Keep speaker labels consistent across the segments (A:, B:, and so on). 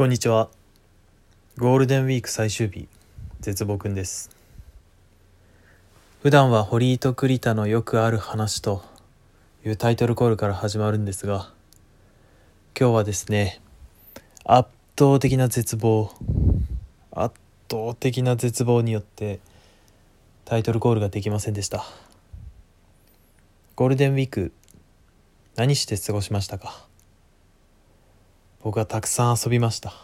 A: こんにちは。ゴールデンウィーク最終日絶望くんです。普段は堀井と栗田のよくある話というタイトルコールから始まるんですが今日はですね圧倒的な絶望圧倒的な絶望によってタイトルコールができませんでした。ゴールデンウィーク何して過ごしましたか？僕はたくさん遊びました。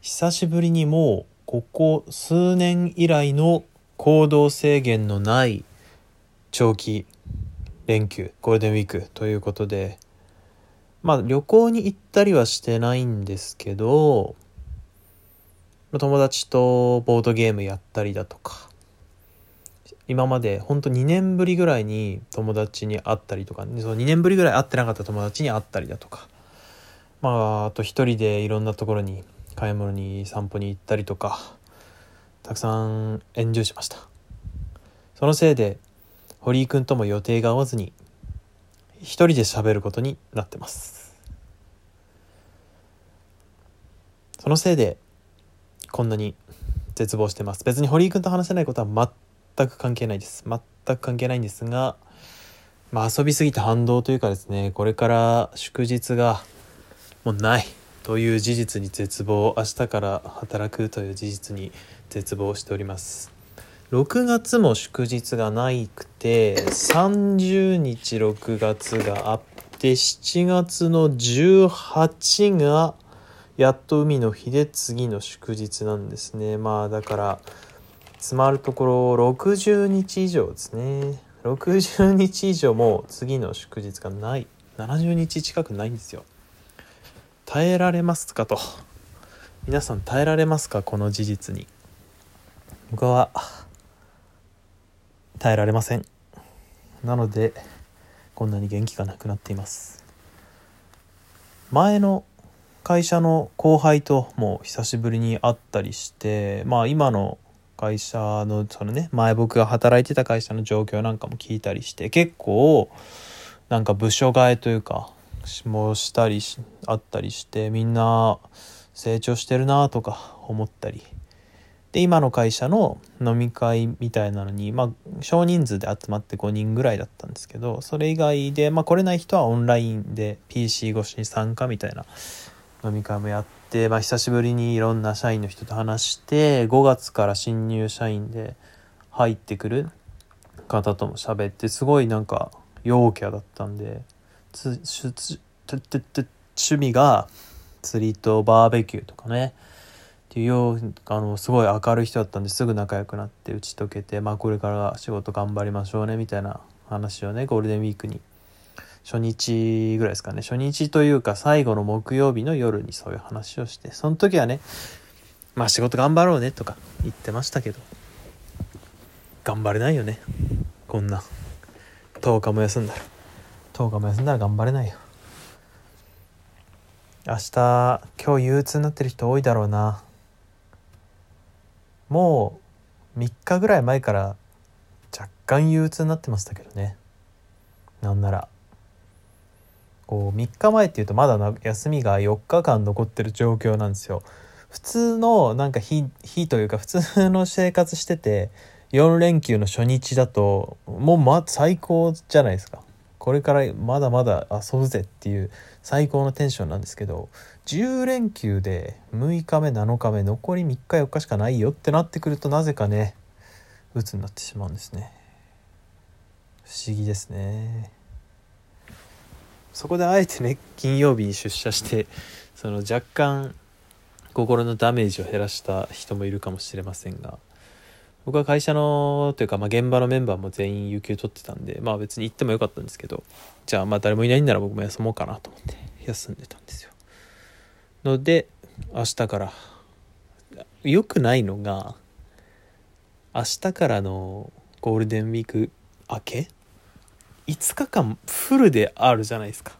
A: 久しぶりにもうここ数年以来の行動制限のない長期連休ゴールデンウィークということでまあ旅行に行ったりはしてないんですけど友達とボードゲームやったりだとか今までほんと2年ぶりぐらいに友達に会ったりとか、その2年ぶりぐらい会ってなかった友達に会ったりだとかまああと一人でいろんなところに買い物に散歩に行ったりとかたくさんエンジョイしました。そのせいで堀井君とも予定が合わずに一人で喋ることになってます。そのせいでこんなに絶望してます。別に堀井君と話せないことは全く関係ないです。全く関係ないんですがまあ遊びすぎて反動というかですねこれから祝日がもうないという事実に絶望明日から働くという事実に絶望しております。6月も祝日がないくて30日6月があって7月の18がやっと海の日で次の祝日なんですね。まあだから詰まるところ60日以上ですね。60日以上も次の祝日がない。70日近くないんですよ。耐えられますかと。皆さん耐えられますかこの事実に。僕は耐えられません。なのでこんなに元気がなくなっています。前の会社の後輩とも久しぶりに会ったりしてまあ今の会社のそのね前僕が働いてた会社の状況なんかも聞いたりして結構なんか部署替えというかもしたりしあったりしてみんな成長してるなとか思ったり。で今の会社の飲み会みたいなのにまあ少人数で集まって5人ぐらいだったんですけどそれ以外でまあ来れない人はオンラインで PC 越しに参加みたいな飲み会もやって、まあ、久しぶりにいろんな社員の人と話して5月から新入社員で入ってくる方とも喋ってすごいなんか陽キャだったんで趣味が釣りとバーベキューとかねっていうようあのすごい明るい人だったんですぐ仲良くなって打ち解けてまあこれから仕事頑張りましょうねみたいな話をねゴールデンウィークに初日ぐらいですかね初日というか最後の木曜日の夜にそういう話をしてその時はねまあ仕事頑張ろうねとか言ってましたけど頑張れないよねこんな10日も休んだら10日も休んだら頑張れないよ。明日今日憂鬱になってる人多いだろうな。もう3日ぐらい前から若干憂鬱になってましたけどね。なんなら。こう3日前っていうとまだ休みが4日間残ってる状況なんですよ。普通のなんか日日というか普通の生活してて4連休の初日だともうま最高じゃないですか。これからまだまだ遊ぶぜっていう最高のテンションなんですけど10連休で6日目7日目残り3日4日しかないよってなってくるとなぜかね鬱になってしまうんですね。不思議ですね。そこであえてね金曜日に出社してその若干心のダメージを減らした人もいるかもしれませんが僕は会社のというか、まあ、現場のメンバーも全員有給取ってたんでまあ別に行ってもよかったんですけどじゃあまあ誰もいないんなら僕も休もうかなと思って休んでたんですよ。ので明日から良くないのが明日からのゴールデンウィーク明け5日間フルであるじゃないですか。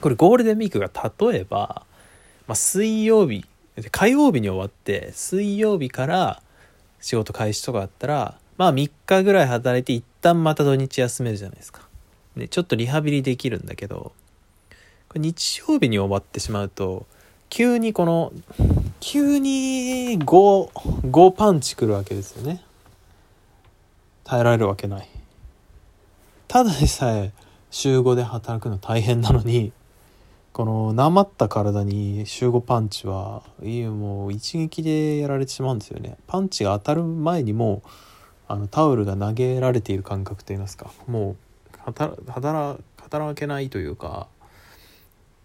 A: これゴールデンウィークが例えば、まあ、水曜日火曜日に終わって水曜日から仕事開始とかあったらまあ3日ぐらい働いて一旦また土日休めるじゃないですか。でちょっとリハビリできるんだけどこれ日曜日に終わってしまうと急にこの急に55パンチくるわけですよね耐えられるわけないただでさえ週5で働くの大変なのにこのなまった体に週5パンチはいいもう一撃でやられてしまうんですよね。パンチが当たる前にもあのタオルが投げられている感覚といいますか。もう働働けないというか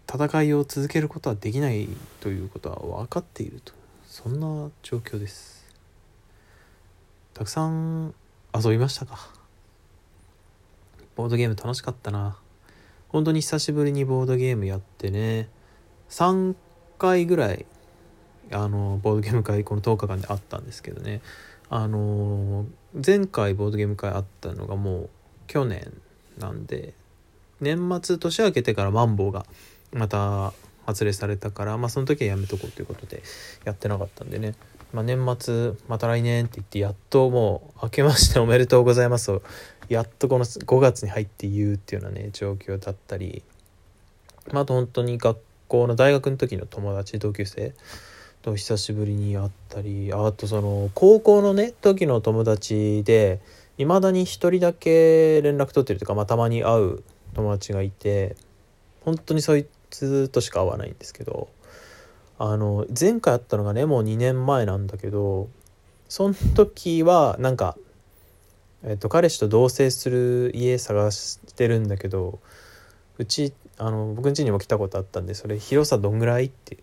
A: 戦いを続けることはできないということは分かっていると。そんな状況です。たくさん遊びましたか。ボードゲーム楽しかったな。本当に久しぶりにボードゲームやってね。3回ぐらいあのボードゲーム会この10日間であったんですけどね。あの前回ボードゲーム会あったのがもう去年なんで年末年明けてからマンボウがまた発令されたから、まあ、その時はやめとこうということでやってなかったんでね、まあ、年末また来年って言ってやっともう明けましておめでとうございますをやっとこの5月に入って言うっていうようなね状況だったり、まあ、あと本当に学校の大学の時の友達同級生。と久しぶりに会ったり。あとその高校のね時の友達でいまだに1人だけ連絡取ってるとか、まあ、たまに会う友達がいて本当にそいつとしか会わないんですけどあの前回会ったのがねもう2年前なんだけどその時はなんか、えっと、彼氏と同棲する家探してるんだけどうちあの僕ん家にも来たことあったんでそれ広さどんぐらい？って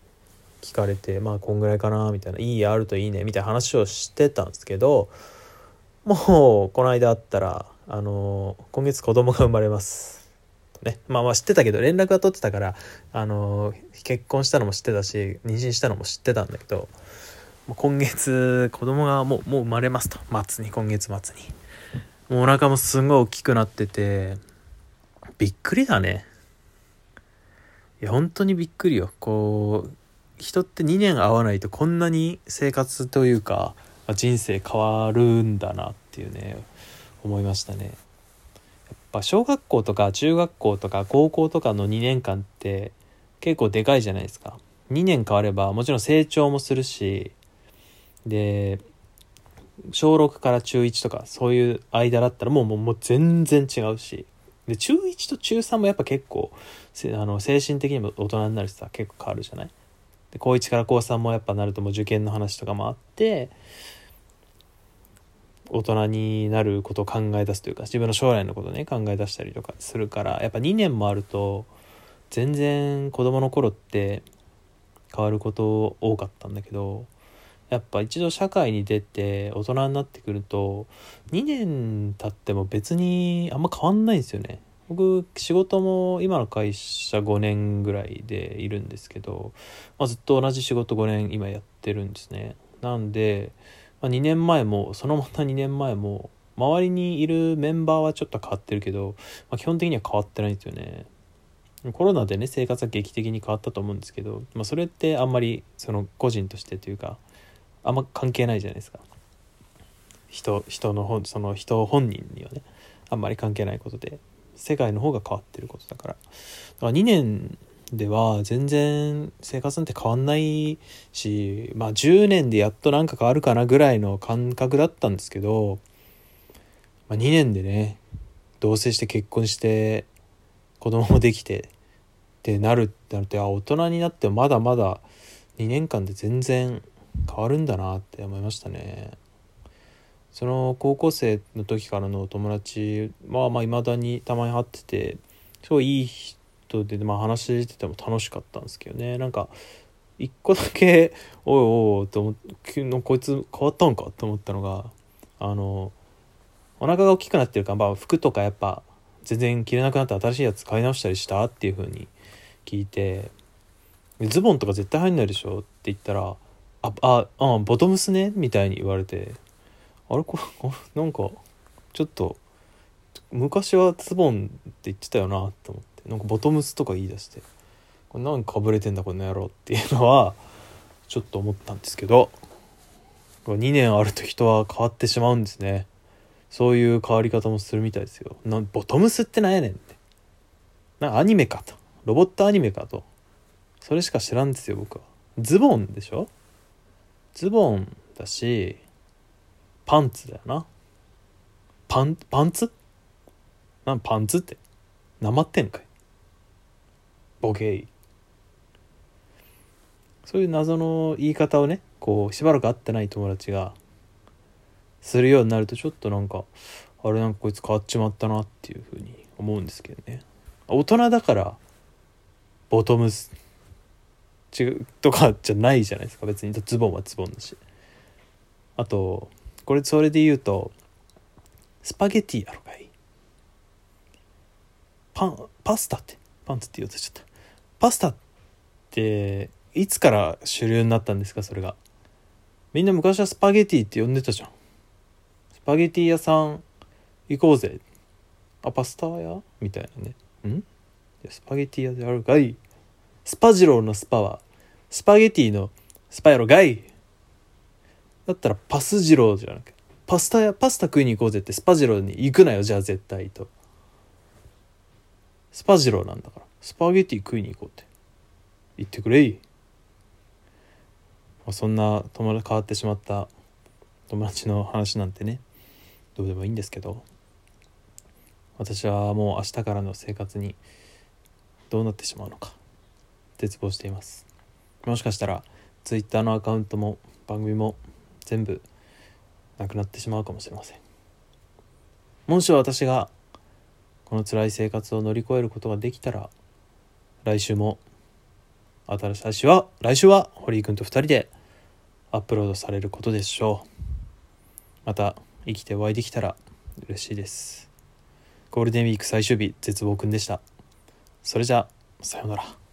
A: 聞かれてまあこんぐらいかなみたいないい家あるといいねみたいな話をしてたんですけどもうこの間会ったらあの今月子供が生まれます。ねまあまあ知ってたけど連絡は取ってたからあの結婚したのも知ってたし妊娠したのも知ってたんだけど今月子供がもうもう生まれますと。末に今月末に。もうお腹もすんごい大きくなっててびっくりだね。いや本当にびっくりよ。こう人って2年会わないとこんなに生活というか人生変わるんだなっていうね思いましたね。やっぱ小学校とか中学校とか高校とかの2年間って結構でかいじゃないですか。2年変わればもちろん成長もするし、で、小6から中1とかそういう間だったらもうもう全然違うし、で、中1と中3もやっぱ結構、あの精神的にも大人になるしさ、結構変わるじゃない？で、高1から高3もやっぱなるともう受験の話とかもあって、大人になることを考え出すというか自分の将来のことね考え出したりとかするからやっぱ2年もあると全然子供の頃って変わること多かったんだけどやっぱ一度社会に出て大人になってくると2年経っても別にあんま変わんないんですよね。僕仕事も今の会社5年ぐらいでいるんですけど、まあ、ずっと同じ仕事5年今やってるんですね。なんでまあ、2年前もそのまた2年前も周りにいるメンバーはちょっと変わってるけど、まあ、基本的には変わってないんですよね。コロナでね生活は劇的に変わったと思うんですけど、まあ、それってあんまりその個人としてというかあんま関係ないじゃないですか。人人の本その人本人にはねあんまり関係ないことで。世界の方が変わってることだから。だから2年では全然生活なんて変わんないしまあ10年でやっとなんか変わるかなぐらいの感覚だったんですけど、まあ、2年でね同棲して結婚して子供もできてってなるってなると大人になってもまだまだ2年間で全然変わるんだなって思いましたね。その高校生の時からの友達はまあ未だにたまに会っててすごいいい人で、まあ、話してても楽しかったんですけどねなんか一個だけ「おいおい」と思ってこいつ変わったんかと思ったのがあのお腹が大きくなってるから、まあ、服とかやっぱ全然着れなくなって新しいやつ買い直したりしたっていう風に聞いてズボンとか絶対入んないでしょって言ったら「あああボトムスね」みたいに言われて。あれ？これ？なんかちょっと昔はズボンって言ってたよなと思って。なんかボトムスとか言い出して。これなんかぶれてんだこの野郎っていうのはちょっと思ったんですけど。2年あると人は変わってしまうんですね。そういう変わり方もするみたいですよ。なボトムスってなんやねんって。なアニメかと。ロボットアニメかと。それしか知らんですよ僕は。ズボンでしょ？ズボンだしパンツだよな。パンパンツ？なんパンツってなまってんかい。ボケイそういう謎の言い方をねこうしばらく会ってない友達がするようになるとちょっとなんかあれなんかこいつ変わっちまったなっていうふうに思うんですけどね。大人だからボトムスとかじゃないじゃないですか。別にズボンはズボンだし。あとこれそれで言うとスパゲティやろかい。パンパスタってパンツって言おうとしちゃった。パスタっていつから主流になったんですかそれが。みんな昔はスパゲティって呼んでたじゃん。スパゲティ屋さん行こうぜ。あパスタ屋？みたいなね。ん？スパゲティ屋であるかい。スパジローのスパはスパゲティのスパやろがいだったらパスジローじゃなくてパスタやパスタ食いに行こうぜってスパジローに行くなよじゃあ絶対と。スパジローなんだからスパゲティ食いに行こうって。言ってくれい。そんな友達変わってしまった友達の話なんてねどうでもいいんですけど。私はもう明日からの生活にどうなってしまうのか。絶望しています。もしかしたら Twitter のアカウントも番組も全部なくなってしまうかもしれません。もし私がこの辛い生活を乗り越えることができたら来週も新しい来週は来週は堀井君と2人でアップロードされることでしょう。また生きてお会いできたら嬉しいです。ゴールデンウィーク最終日絶望くんでした。それじゃあさようなら。